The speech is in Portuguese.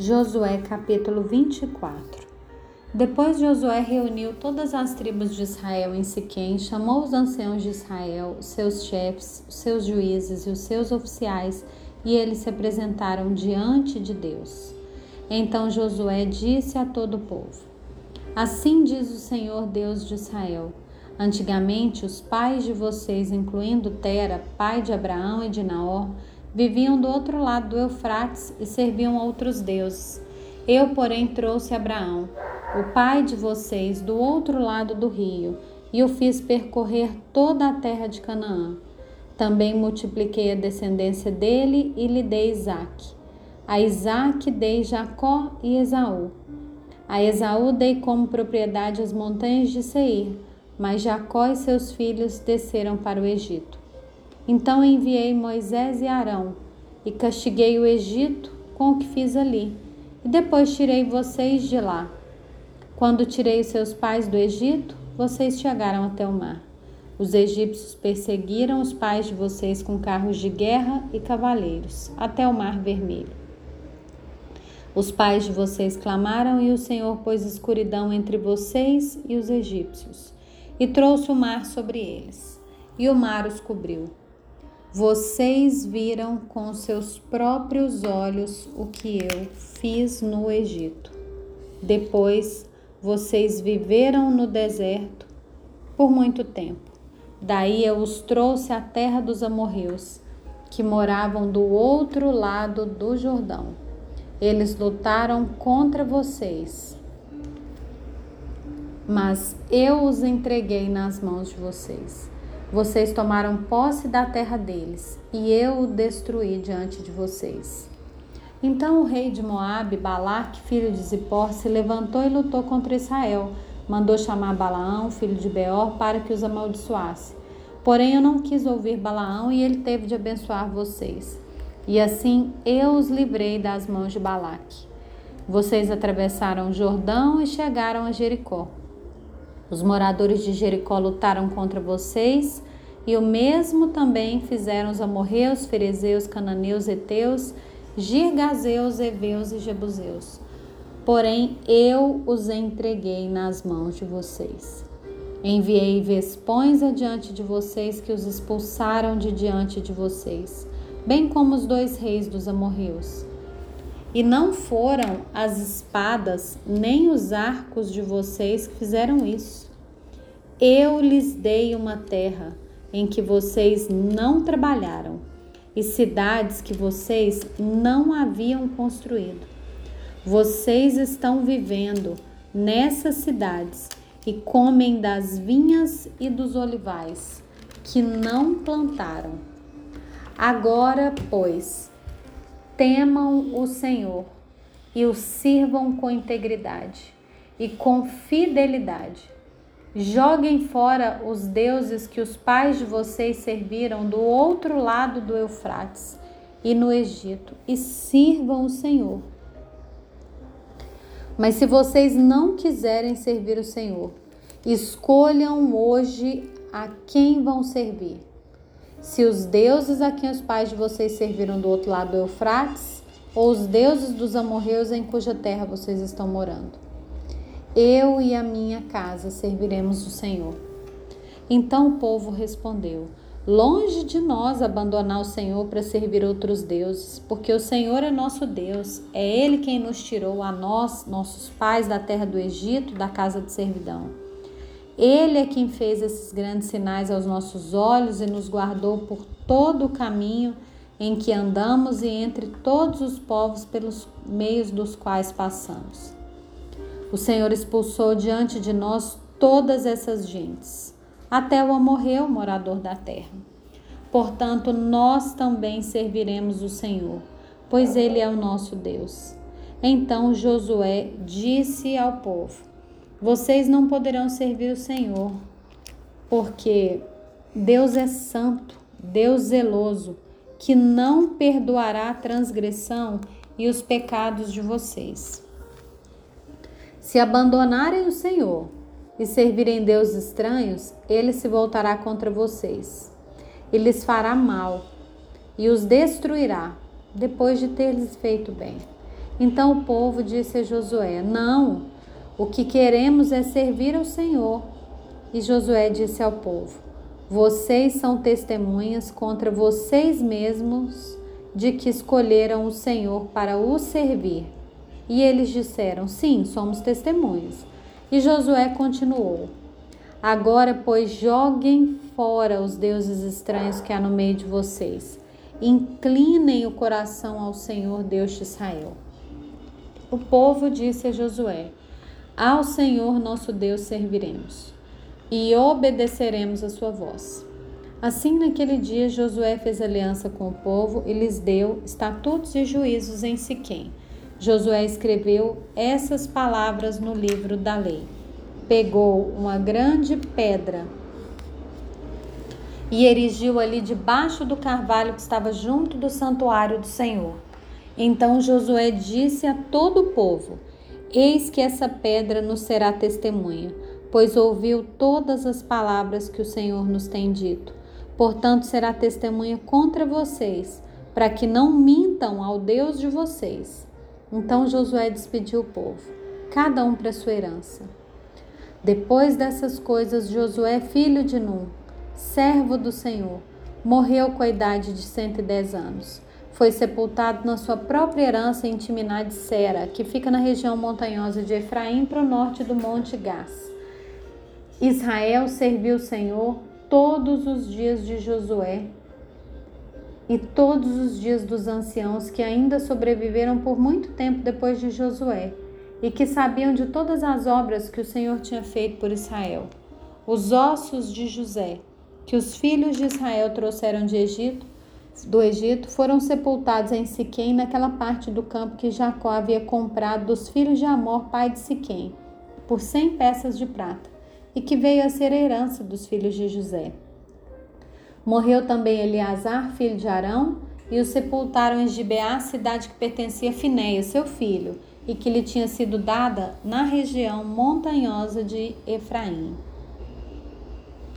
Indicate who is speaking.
Speaker 1: Josué capítulo 24 Depois Josué reuniu todas as tribos de Israel em Siquém, chamou os anciãos de Israel, seus chefes, seus juízes e os seus oficiais, e eles se apresentaram diante de Deus. Então Josué disse a todo o povo: Assim diz o Senhor Deus de Israel: Antigamente, os pais de vocês, incluindo Tera, pai de Abraão e de Naor, viviam do outro lado do Eufrates e serviam outros deuses. Eu, porém, trouxe Abraão, o pai de vocês, do outro lado do rio, e o fiz percorrer toda a terra de Canaã. Também multipliquei a descendência dele e lhe dei Isaque. A Isaque dei Jacó e Esaú. A Esaú dei como propriedade as montanhas de Seir, mas Jacó e seus filhos desceram para o Egito. Então enviei Moisés e Arão e castiguei o Egito com o que fiz ali, e depois tirei vocês de lá. Quando tirei seus pais do Egito, vocês chegaram até o mar. Os egípcios perseguiram os pais de vocês com carros de guerra e cavaleiros, até o Mar Vermelho. Os pais de vocês clamaram e o Senhor pôs escuridão entre vocês e os egípcios e trouxe o mar sobre eles, e o mar os cobriu. Vocês viram com seus próprios olhos o que eu fiz no Egito. Depois, vocês viveram no deserto por muito tempo. Daí eu os trouxe à terra dos amorreus, que moravam do outro lado do Jordão. Eles lutaram contra vocês mas eu os entreguei nas mãos de vocês. Vocês tomaram posse da terra deles, e eu o destruí diante de vocês. Então o rei de Moabe, Balac, filho de Zippor, se levantou e lutou contra Israel. Mandou chamar Balaão, filho de Beor, para que os amaldiçoasse. Porém eu não quis ouvir Balaão e ele teve de abençoar vocês. E assim eu os livrei das mãos de Balac. Vocês atravessaram o Jordão e chegaram a Jericó. Os moradores de Jericó lutaram contra vocês, e o mesmo também fizeram os amorreus, ferezeus, cananeus, heteus, girgazeus, heveus e jebuseus. Porém, eu os entreguei nas mãos de vocês. Enviei vespões adiante de vocês que os expulsaram de diante de vocês, bem como os dois reis dos amorreus. E não foram as espadas nem os arcos de vocês que fizeram isso. Eu lhes dei uma terra em que vocês não trabalharam e cidades que vocês não haviam construído. Vocês estão vivendo nessas cidades e comem das vinhas e dos olivais que não plantaram. Agora, pois, temam o Senhor e o sirvam com integridade e com fidelidade. Joguem fora os deuses que os pais de vocês serviram do outro lado do Eufrates e no Egito e sirvam o Senhor. Mas se vocês não quiserem servir o Senhor, escolham hoje a quem vão servir se os deuses a quem os pais de vocês serviram do outro lado do Eufrates, ou os deuses dos amorreus em cuja terra vocês estão morando. Eu e a minha casa serviremos o Senhor. Então o povo respondeu: Longe de nós abandonar o Senhor para servir outros deuses, porque o Senhor é nosso Deus, é Ele quem nos tirou a nós, nossos pais, da terra do Egito, da casa de servidão. Ele é quem fez esses grandes sinais aos nossos olhos e nos guardou por todo o caminho em que andamos e entre todos os povos pelos meios dos quais passamos. O Senhor expulsou diante de nós todas essas gentes, até o amorreu, morador da terra. Portanto, nós também serviremos o Senhor, pois Ele é o nosso Deus. Então Josué disse ao povo: vocês não poderão servir o Senhor, porque Deus é santo, Deus zeloso, que não perdoará a transgressão e os pecados de vocês. Se abandonarem o Senhor e servirem deuses estranhos, ele se voltará contra vocês e lhes fará mal e os destruirá depois de ter lhes feito bem. Então o povo disse a Josué: Não, o que queremos é servir ao Senhor. E Josué disse ao povo: Vocês são testemunhas contra vocês mesmos de que escolheram o Senhor para o servir. E eles disseram: Sim, somos testemunhas. E Josué continuou: Agora, pois, joguem fora os deuses estranhos que há no meio de vocês. Inclinem o coração ao Senhor Deus de Israel. O povo disse a Josué: Ao Senhor nosso Deus serviremos e obedeceremos a sua voz. Assim, naquele dia, Josué fez aliança com o povo e lhes deu estatutos e juízos em Siquém. Josué escreveu essas palavras no livro da lei. Pegou uma grande pedra e erigiu ali debaixo do carvalho que estava junto do santuário do Senhor. Então Josué disse a todo o povo: Eis que essa pedra nos será testemunha, pois ouviu todas as palavras que o Senhor nos tem dito. Portanto, será testemunha contra vocês, para que não mintam ao Deus de vocês. Então Josué despediu o povo, cada um para sua herança. Depois dessas coisas, Josué, filho de Num, servo do Senhor, morreu com a idade de 110 anos foi sepultado na sua própria herança em Timnat Sera, que fica na região montanhosa de Efraim, para o norte do Monte Gás. Israel serviu o Senhor todos os dias de Josué e todos os dias dos anciãos que ainda sobreviveram por muito tempo depois de Josué e que sabiam de todas as obras que o Senhor tinha feito por Israel. Os ossos de José, que os filhos de Israel trouxeram de Egito, do Egito foram sepultados em Siquém, naquela parte do campo que Jacó havia comprado dos filhos de Amor, pai de Siquém, por cem peças de prata, e que veio a ser a herança dos filhos de José. Morreu também Eleazar, filho de Arão, e o sepultaram em Gibeá, cidade que pertencia a Finéia, seu filho, e que lhe tinha sido dada na região montanhosa de Efraim.